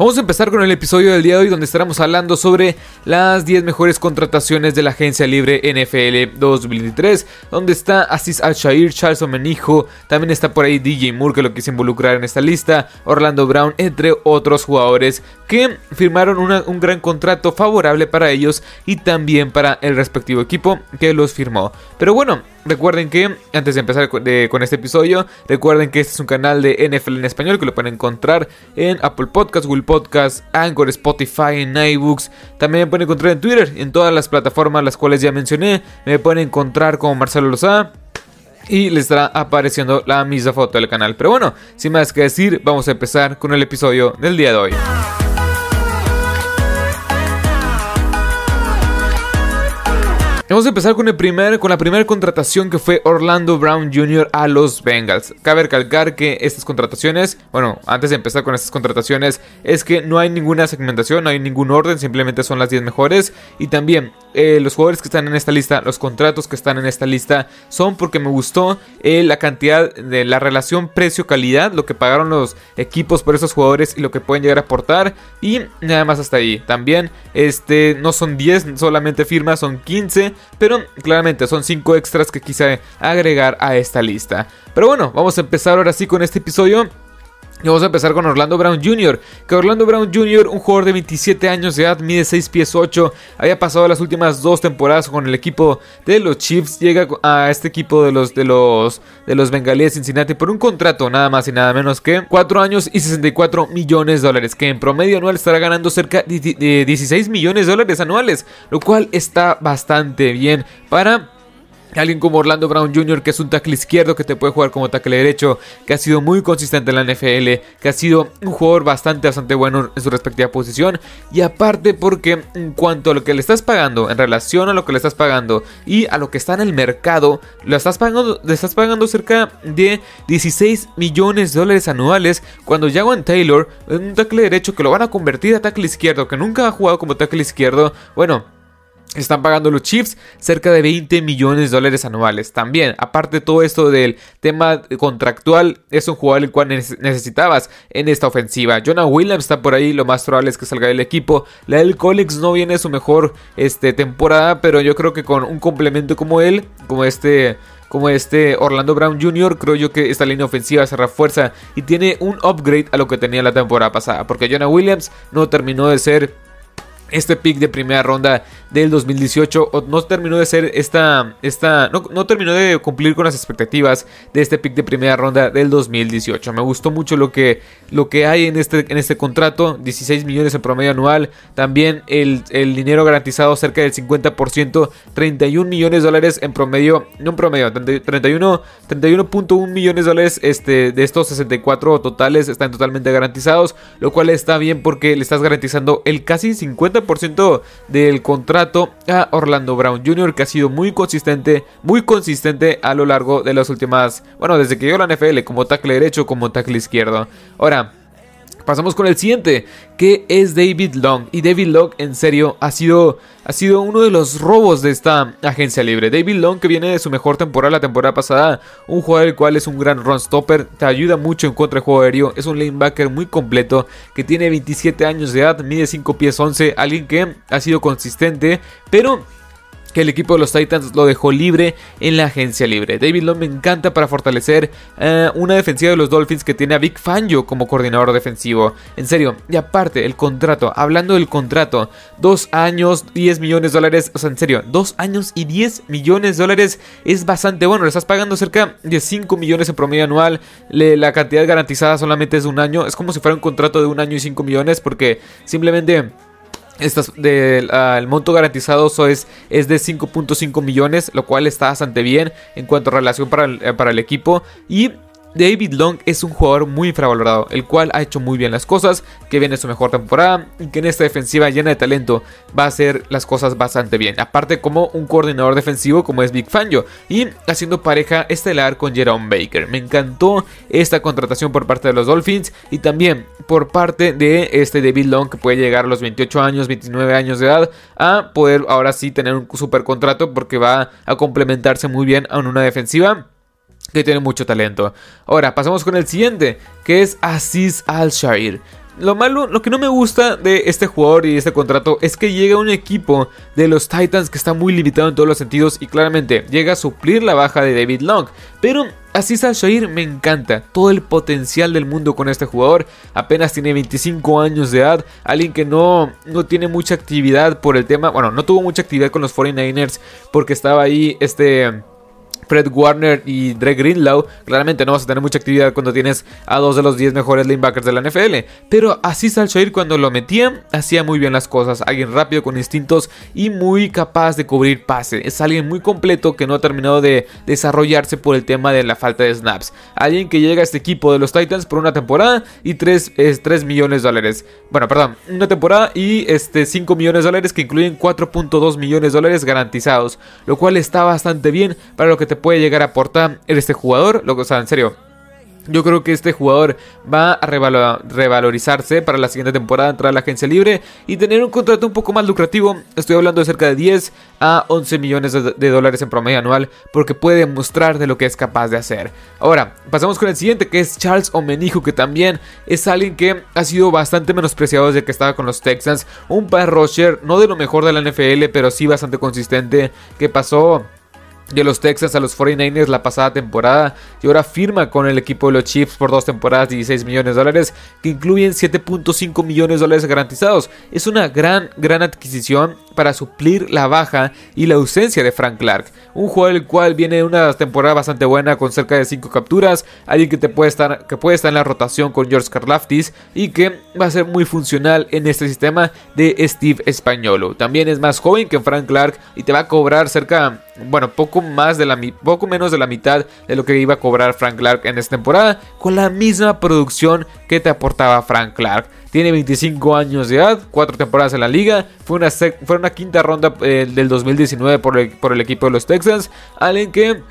Vamos a empezar con el episodio del día de hoy donde estaremos hablando sobre las 10 mejores contrataciones de la agencia libre NFL 2023, donde está Aziz Al-Shair, Charles Omenijo, también está por ahí DJ Moore que lo quise involucrar en esta lista, Orlando Brown, entre otros jugadores que firmaron un gran contrato favorable para ellos y también para el respectivo equipo que los firmó. Pero bueno, Recuerden que, antes de empezar con este episodio, recuerden que este es un canal de NFL en español que lo pueden encontrar en Apple Podcasts, Google Podcasts, Anchor, Spotify, en iBooks. También me pueden encontrar en Twitter, en todas las plataformas las cuales ya mencioné. Me pueden encontrar como Marcelo Lozada. Y les estará apareciendo la misma foto del canal. Pero bueno, sin más que decir, vamos a empezar con el episodio del día de hoy. Vamos a empezar con, el primer, con la primera contratación que fue Orlando Brown Jr. a los Bengals. Cabe recalcar que estas contrataciones, bueno, antes de empezar con estas contrataciones, es que no hay ninguna segmentación, no hay ningún orden, simplemente son las 10 mejores. Y también eh, los jugadores que están en esta lista, los contratos que están en esta lista, son porque me gustó eh, la cantidad de la relación precio-calidad, lo que pagaron los equipos por esos jugadores y lo que pueden llegar a aportar. Y nada más hasta ahí. También, este, no son 10 solamente firmas, son 15 pero claramente son 5 extras que quise agregar a esta lista. Pero bueno, vamos a empezar ahora sí con este episodio. Y vamos a empezar con Orlando Brown Jr. Que Orlando Brown Jr., un jugador de 27 años de edad, mide 6 pies 8, había pasado las últimas dos temporadas con el equipo de los Chiefs, llega a este equipo de los de los de los Bengalíes Cincinnati por un contrato nada más y nada menos que 4 años y 64 millones de dólares, que en promedio anual estará ganando cerca de 16 millones de dólares anuales, lo cual está bastante bien para Alguien como Orlando Brown Jr., que es un tackle izquierdo que te puede jugar como tackle derecho, que ha sido muy consistente en la NFL, que ha sido un jugador bastante, bastante bueno en su respectiva posición. Y aparte, porque en cuanto a lo que le estás pagando, en relación a lo que le estás pagando y a lo que está en el mercado, lo estás pagando, le estás pagando cerca de 16 millones de dólares anuales. Cuando Jaguan Taylor, un tackle derecho que lo van a convertir a tackle izquierdo, que nunca ha jugado como tackle izquierdo, bueno están pagando los Chiefs cerca de 20 millones de dólares anuales. También, aparte de todo esto del tema contractual, es un jugador el cual necesitabas en esta ofensiva. Jonah Williams está por ahí, lo más probable es que salga del equipo. La del Collins no viene su mejor este, temporada, pero yo creo que con un complemento como él, como este como este Orlando Brown Jr., creo yo que esta línea ofensiva se refuerza y tiene un upgrade a lo que tenía la temporada pasada. Porque Jonah Williams no terminó de ser este pick de primera ronda del 2018 no terminó de ser esta, esta no, terminó de cumplir con las expectativas de este pick de primera ronda del 2018. Me gustó mucho lo que, lo que hay en este, en este contrato, 16 millones en promedio anual, también el, dinero garantizado cerca del 50%, 31 millones de dólares en promedio, no en promedio, 31, 31.1 millones de dólares este, de estos 64 totales están totalmente garantizados, lo cual está bien porque le estás garantizando el casi 50 ciento del contrato a Orlando Brown Jr., que ha sido muy consistente, muy consistente a lo largo de las últimas, bueno, desde que llegó a la NFL, como tackle derecho, como tackle izquierdo. Ahora, Pasamos con el siguiente, que es David Long. Y David Long, en serio, ha sido, ha sido uno de los robos de esta agencia libre. David Long, que viene de su mejor temporada la temporada pasada, un jugador el cual es un gran run stopper, te ayuda mucho en contra de juego aéreo, es un linebacker muy completo, que tiene 27 años de edad, mide 5 pies 11, alguien que ha sido consistente, pero que el equipo de los Titans lo dejó libre en la agencia libre. David Long me encanta para fortalecer eh, una defensiva de los Dolphins que tiene a Vic Fangio como coordinador defensivo. En serio, y aparte, el contrato, hablando del contrato, dos años, 10 millones de dólares, o sea, en serio, dos años y 10 millones de dólares es bastante bueno. Le estás pagando cerca de 5 millones en promedio anual. la cantidad garantizada solamente es de un año. Es como si fuera un contrato de un año y 5 millones porque simplemente estas el monto garantizado es, es de 5.5 millones, lo cual está bastante bien en cuanto a relación para el, eh, para el equipo. Y David Long es un jugador muy infravalorado, el cual ha hecho muy bien las cosas, que viene su mejor temporada y que en esta defensiva llena de talento va a hacer las cosas bastante bien. Aparte como un coordinador defensivo como es Big Fangio y haciendo pareja estelar con Jerome Baker. Me encantó esta contratación por parte de los Dolphins y también por parte de este David Long que puede llegar a los 28 años, 29 años de edad a poder ahora sí tener un super contrato porque va a complementarse muy bien a una defensiva que tiene mucho talento. Ahora, pasamos con el siguiente, que es Aziz Al-Shair. lo malo, lo que no me gusta de este jugador y este contrato es que llega un equipo de los Titans que está muy limitado en todos los sentidos y claramente llega a suplir la baja de David Long. Pero Aziz Al-Shair me encanta, todo el potencial del mundo con este jugador, apenas tiene 25 años de edad, alguien que no, no tiene mucha actividad por el tema, bueno, no tuvo mucha actividad con los 49ers porque estaba ahí este Fred Warner y Dre Greenlaw, claramente no vas a tener mucha actividad cuando tienes a dos de los 10 mejores linebackers de la NFL. Pero así Salshair cuando lo metía, hacía muy bien las cosas. Alguien rápido con instintos y muy capaz de cubrir pase. Es alguien muy completo que no ha terminado de desarrollarse por el tema de la falta de snaps. Alguien que llega a este equipo de los Titans por una temporada y 3, 3 millones de dólares. Bueno, perdón, una temporada y este 5 millones de dólares que incluyen 4.2 millones de dólares garantizados. Lo cual está bastante bien para lo que te puede llegar a aportar este jugador. Lo, o sea, en serio, yo creo que este jugador va a revalorizarse para la siguiente temporada, entrar a la agencia libre y tener un contrato un poco más lucrativo. Estoy hablando de cerca de 10 a 11 millones de, dólares en promedio anual porque puede mostrar de lo que es capaz de hacer. Ahora, pasamos con el siguiente que es Charles Omenijo que también es alguien que ha sido bastante menospreciado desde que estaba con los Texans. Un pass rusher, no de lo mejor de la NFL, pero sí bastante consistente que pasó de los Texas a los 49ers la pasada temporada y ahora firma con el equipo de los Chiefs por dos temporadas 16 millones de dólares que incluyen 7.5 millones de dólares garantizados. Es una gran, gran adquisición para suplir la baja y la ausencia de Frank Clark. Un jugador el cual viene una temporada bastante buena con cerca de 5 capturas, alguien que, te puede estar, que puede estar en la rotación con George Karlaftis y que va a ser muy funcional en este sistema de Steve Españolo. También es más joven que Frank Clark y te va a cobrar cerca bueno, poco más de la poco menos de la mitad de lo que iba a cobrar Frank Clark en esta temporada, con la misma producción que te aportaba Frank Clark. Tiene 25 años de edad, 4 temporadas en la liga, fue una, fue una quinta ronda eh, del 2019 por el, por el equipo de los Texans, alguien que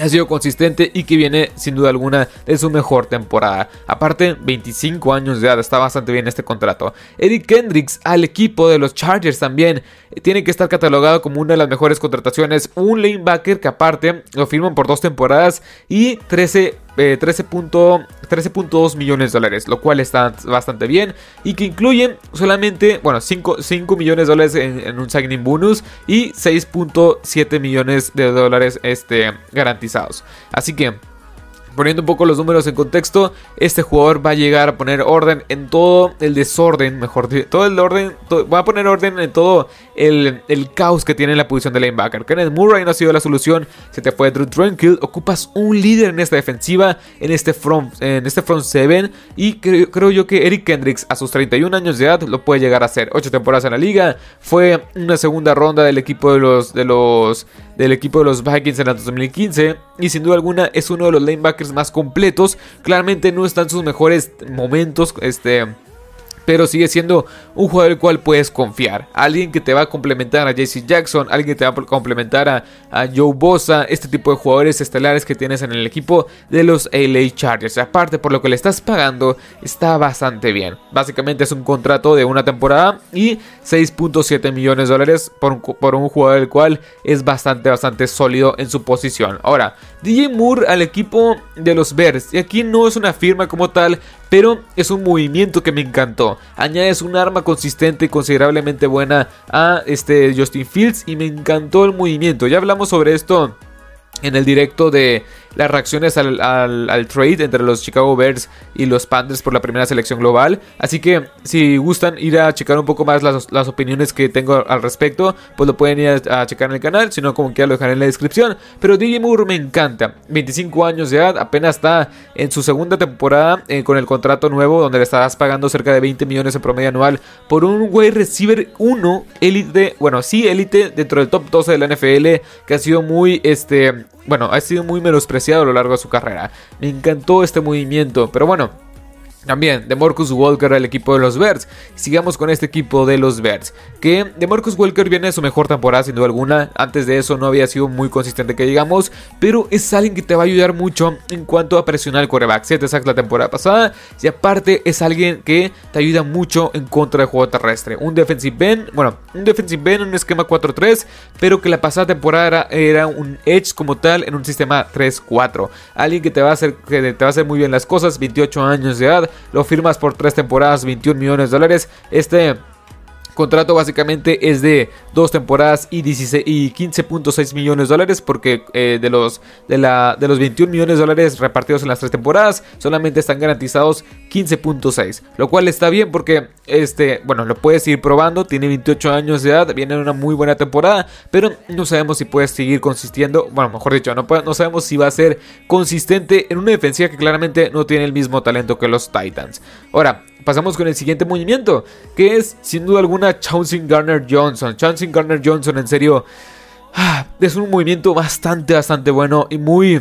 ha sido consistente y que viene sin duda alguna de su mejor temporada. Aparte, 25 años de edad, está bastante bien este contrato. Eric Kendricks al equipo de los Chargers también eh, tiene que estar catalogado como una de las mejores contrataciones. Un lanebacker que aparte lo firman por dos temporadas y 13 13.2 millones de dólares, lo cual está bastante bien y que incluye solamente, bueno, 5, millones de dólares en, un signing bonus y 6.7 millones de dólares este, garantizados. Así que poniendo un poco los números en contexto, este jugador va a llegar a poner orden en todo el desorden, mejor dicho, todo el orden, va a poner orden en todo el, caos que tiene en la posición de linebacker. Kenneth Murray no ha sido la solución, se te fue Drew Tranquil, ocupas un líder en esta defensiva, en este front, en este front 7 y creo, yo que Eric Kendricks a sus 31 años de edad lo puede llegar a hacer. 8 temporadas en la liga, fue una segunda ronda del equipo de los de los del equipo de los Vikings en el 2015 y sin duda alguna es uno de los linebackers más completos. Claramente no están sus mejores momentos, este pero sigue siendo un jugador el cual puedes confiar. Alguien que te va a complementar a JC Jackson, alguien que te va a complementar a, Joe Bosa, este tipo de jugadores estelares que tienes en el equipo de los LA Chargers. Aparte, por lo que le estás pagando, está bastante bien. Básicamente es un contrato de una temporada y 6.7 millones de dólares por un, por un jugador el cual es bastante, bastante sólido en su posición. Ahora, DJ Moore al equipo de los Bears. Y aquí no es una firma como tal, pero es un movimiento que me encantó. Añades un arma consistente y considerablemente buena a este Justin Fields y me encantó el movimiento. Ya hablamos sobre esto en el directo de las reacciones al, trade entre los Chicago Bears y los Panthers por la primera selección global. Así que si gustan ir a checar un poco más las, opiniones que tengo al respecto, pues lo pueden ir a, checar en el canal. Si no, como que lo dejaré en la descripción. Pero DJ Moore me encanta. 25 años de edad, apenas está en su segunda temporada eh, con el contrato nuevo, donde le estarás pagando cerca de 20 millones en promedio anual por un wide receiver 1 élite, bueno, sí, élite dentro del top 12 de la NFL, que ha sido muy, este, bueno, ha sido muy menospreciado a lo largo de su carrera. Me encantó este movimiento, pero bueno, también de Marcus Walker al equipo de los Bears. Sigamos con este equipo de los Bears. Que de Marcus Walker viene de su mejor temporada sin duda alguna. Antes de eso no había sido muy consistente que digamos. Pero es alguien que te va a ayudar mucho en cuanto a presionar el coreback. 7 sacks la temporada pasada. Y aparte es alguien que te ayuda mucho en contra del juego terrestre. Un defensive end. Bueno, un defensive end en un esquema 4-3. Pero que la pasada temporada era, un edge como tal en un sistema 3-4. Alguien que te va a hacer, que te va a hacer muy bien las cosas. 28 años de edad lo firmas por tres temporadas, 21 millones de dólares. Este contrato básicamente es de dos temporadas y, y 15.6 millones de dólares porque eh, de, los, de, la, de los 21 millones de dólares repartidos en las tres temporadas solamente están garantizados 15.6 lo cual está bien porque este bueno lo puedes ir probando tiene 28 años de edad viene en una muy buena temporada pero no sabemos si puede seguir consistiendo bueno mejor dicho no, no sabemos si va a ser consistente en una defensiva que claramente no tiene el mismo talento que los Titans. Ahora pasamos con el siguiente movimiento, que es sin duda alguna Chauncey Garner Johnson. Chauncey Garner Johnson, en serio, ah, es un movimiento bastante, bastante bueno y muy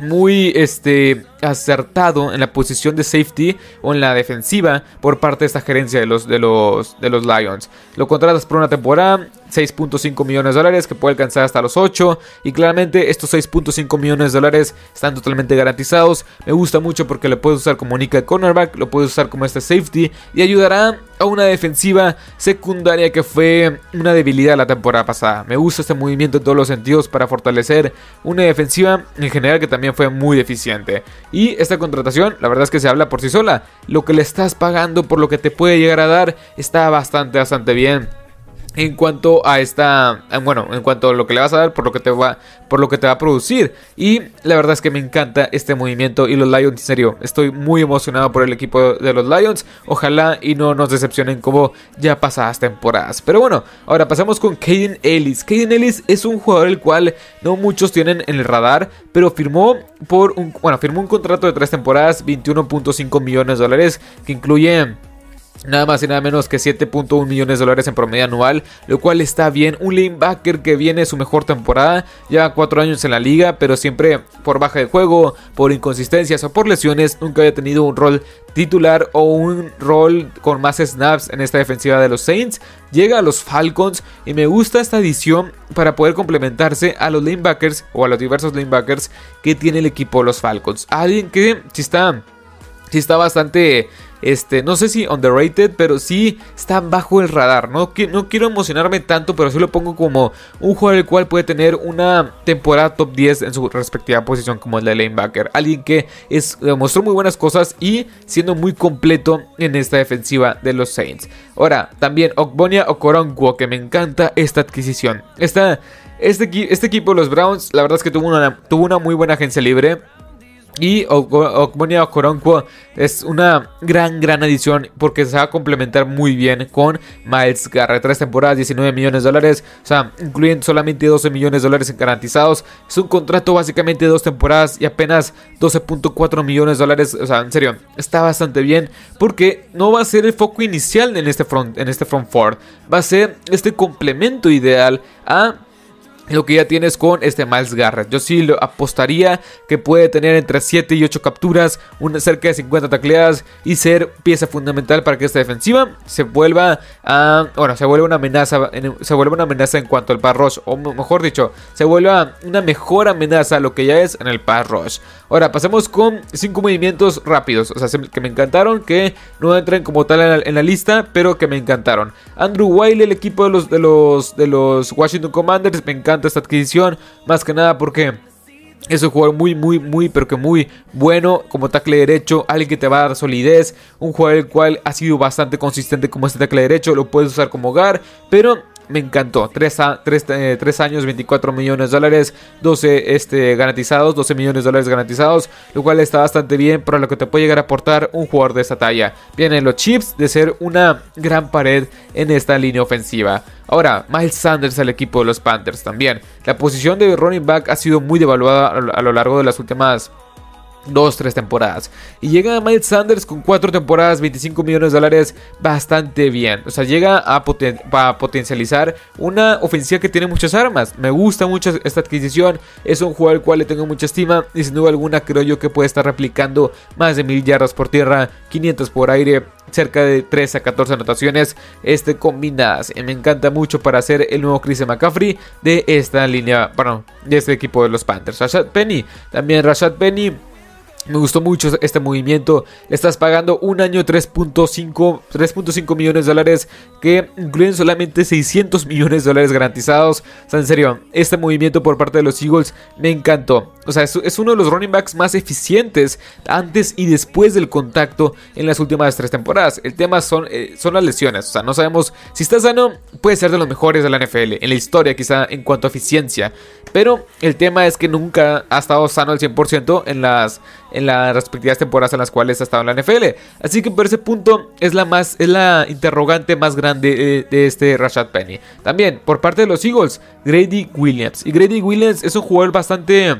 muy este acertado en la posición de safety o en la defensiva por parte de esta gerencia de los, de los, de los Lions. Lo contratas por una temporada, 6.5 millones de dólares que puede alcanzar hasta los 8 y claramente estos 6.5 millones de dólares están totalmente garantizados. Me gusta mucho porque lo puedes usar como nickel cornerback, lo puedes usar como este safety y ayudará a una defensiva secundaria que fue una debilidad la temporada pasada. Me gusta este movimiento en todos los sentidos para fortalecer una defensiva en general que también fue muy deficiente. Y esta contratación, la verdad es que se habla por sí sola. Lo que le estás pagando por lo que te puede llegar a dar está bastante, bastante bien en cuanto a esta bueno en cuanto a lo que le vas a dar por lo que te va por lo que te va a producir. Y la verdad es que me encanta este movimiento y los Lions en serio estoy muy emocionado por el equipo de los Lions. Ojalá y no nos decepcionen como ya pasadas temporadas. Pero bueno ahora pasamos con Caden Ellis. Caden Ellis es un jugador el cual no muchos tienen en el radar pero firmó por un bueno firmó un contrato de tres temporadas 21.5 millones de dólares que incluye Nada más y nada menos que 7.1 millones de dólares en promedio anual, lo cual está bien. Un linebacker que viene su mejor temporada, lleva 4 años en la liga, pero siempre por baja de juego, por inconsistencias o por lesiones, nunca había tenido un rol titular o un rol con más snaps en esta defensiva de los Saints. Llega a los Falcons y me gusta esta edición para poder complementarse a los linebackers o a los diversos linebackers que tiene el equipo de los Falcons. Alguien que si está, si está bastante este, no sé si underrated, pero sí está bajo el radar. No, no quiero emocionarme tanto, pero sí lo pongo como un jugador el cual puede tener una temporada top 10 en su respectiva posición como el de lanebacker. Alguien que es, demostró muy buenas cosas y siendo muy completo en esta defensiva de los Saints. Ahora, también Okbonia Okoronkwo, que me encanta esta adquisición. Este, este equipo los Browns, la verdad es que tuvo una muy buena agencia libre. Y Okmonia Okoronkwo es una gran, gran adición porque se va a complementar muy bien con Miles Garrett. Tres temporadas, 19 millones de dólares, o sea, incluyen solamente 12 millones de dólares garantizados. Es un contrato básicamente de dos temporadas y apenas 12.4 millones de dólares. O sea, en serio, está bastante bien porque no va a ser el foco inicial en este front, en este front four. Va a ser este complemento ideal a lo que ya tienes con este Miles Garrett. Yo sí lo apostaría que puede tener entre 7 y 8 capturas, una, cerca de 50 tacleadas y ser pieza fundamental para que esta defensiva se vuelva a, bueno, se vuelva una amenaza, se vuelva una amenaza en cuanto al pass rush, o mejor dicho, se vuelva una mejor amenaza a lo que ya es en el pass rush. Ahora pasemos con 5 movimientos rápidos, o sea, que me encantaron, que no entran como tal en la, lista, pero que me encantaron. Andrew Wiley, el equipo de los de los de los Washington Commanders, me encanta esta adquisición. Más que nada porque es un jugador muy, muy, muy, pero que muy bueno como tackle derecho. Alguien que te va a dar solidez. Un jugador el cual ha sido bastante consistente como este tackle derecho. Lo puedes usar como hogar. Pero me encantó. 3, eh, años, 24 millones de dólares, 12 este, garantizados, 12 millones de dólares garantizados, lo cual está bastante bien para lo que te puede llegar a aportar un jugador de esta talla. Vienen los chips de ser una gran pared en esta línea ofensiva. Ahora, Miles Sanders al equipo de los Panthers también. La posición de running back ha sido muy devaluada a lo largo de las últimas dos, tres temporadas. Y llega Miles Sanders con cuatro temporadas, 25 millones de dólares, bastante bien. O sea, llega a, potencializar una ofensiva que tiene muchas armas. Me gusta mucho esta adquisición. Es un jugador al cual le tengo mucha estima. Y sin duda alguna creo yo que puede estar replicando más de mil yardas por tierra, 500 por aire. Cerca de 13 a 14 anotaciones este, combinadas. Me encanta mucho para hacer el nuevo Chris McCaffrey de esta línea, bueno, de este equipo de los Panthers. Rashad Penny, también Rashad Penny Me gustó mucho este movimiento. Le estás pagando un año 3.5 millones de dólares que incluyen solamente 600 millones de dólares garantizados. O sea, en serio, este movimiento por parte de los Eagles me encantó. O sea, es, uno de los running backs más eficientes antes y después del contacto en las últimas tres temporadas. El tema son, eh, son las lesiones. O sea, no sabemos si está sano, puede ser de los mejores de la NFL. En la historia, quizá en cuanto a eficiencia. Pero el tema es que nunca ha estado sano al 100% en las, en las respectivas temporadas en las cuales ha estado en la NFL. Así que por ese punto es la, más, es la interrogante más grande de, este Rashad Penny. También por parte de los Eagles, Grady Williams. Y Grady Williams es un jugador bastante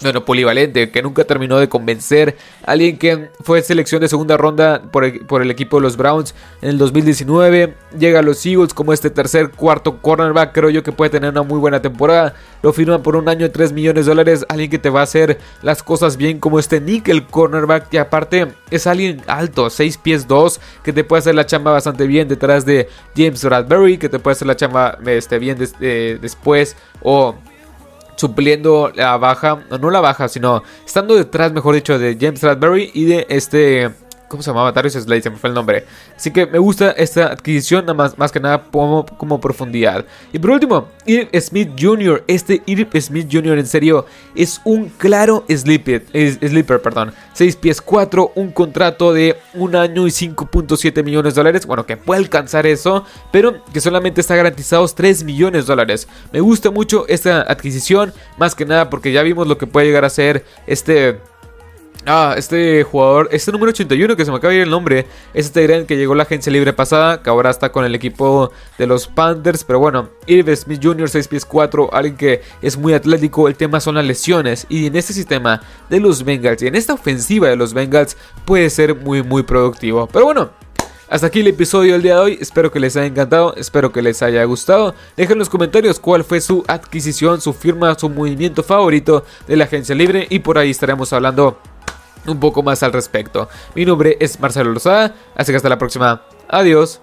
bueno, polivalente, que nunca terminó de convencer. Alguien que fue selección de segunda ronda por el, equipo de los Browns en el 2019. Llega a los Eagles como este tercer, cuarto cornerback. Creo yo que puede tener una muy buena temporada. Lo firman por un año de 3 millones de dólares. Alguien que te va a hacer las cosas bien como este nickel cornerback. Y aparte es alguien alto, 6 pies 2, que te puede hacer la chamba bastante bien detrás de James Bradbury. Que te puede hacer la chamba este, bien eh, después. O supliendo la baja, no la baja, sino estando detrás, mejor dicho, de James Bradbury y de este ¿Cómo se llamaba? Darius Slade, se me fue el nombre. Así que me gusta esta adquisición, nada más, más que nada como, profundidad. Y por último, Irv Smith Jr. Este Irv Smith Jr. en serio es un claro sleeper, sleeper perdón. 6 pies 4, un contrato de un año y 5.7 millones de dólares. Bueno, que puede alcanzar eso, pero que solamente está garantizados 3 millones de dólares. Me gusta mucho esta adquisición, más que nada porque ya vimos lo que puede llegar a ser este Ah, este jugador, este número 81 que se me acaba de ir el nombre, es este gran que llegó la agencia libre pasada, que ahora está con el equipo de los Panthers, pero bueno, Irv Smith Jr., 6 pies 4, alguien que es muy atlético, el tema son las lesiones, y en este sistema de los Bengals, y en esta ofensiva de los Bengals, puede ser muy muy productivo. Pero bueno, hasta aquí el episodio del día de hoy, espero que les haya encantado, espero que les haya gustado. Dejen en los comentarios cuál fue su adquisición, su firma, su movimiento favorito de la agencia libre y por ahí estaremos hablando un poco más al respecto. Mi nombre es Marcelo Lozada, así que hasta la próxima. Adiós.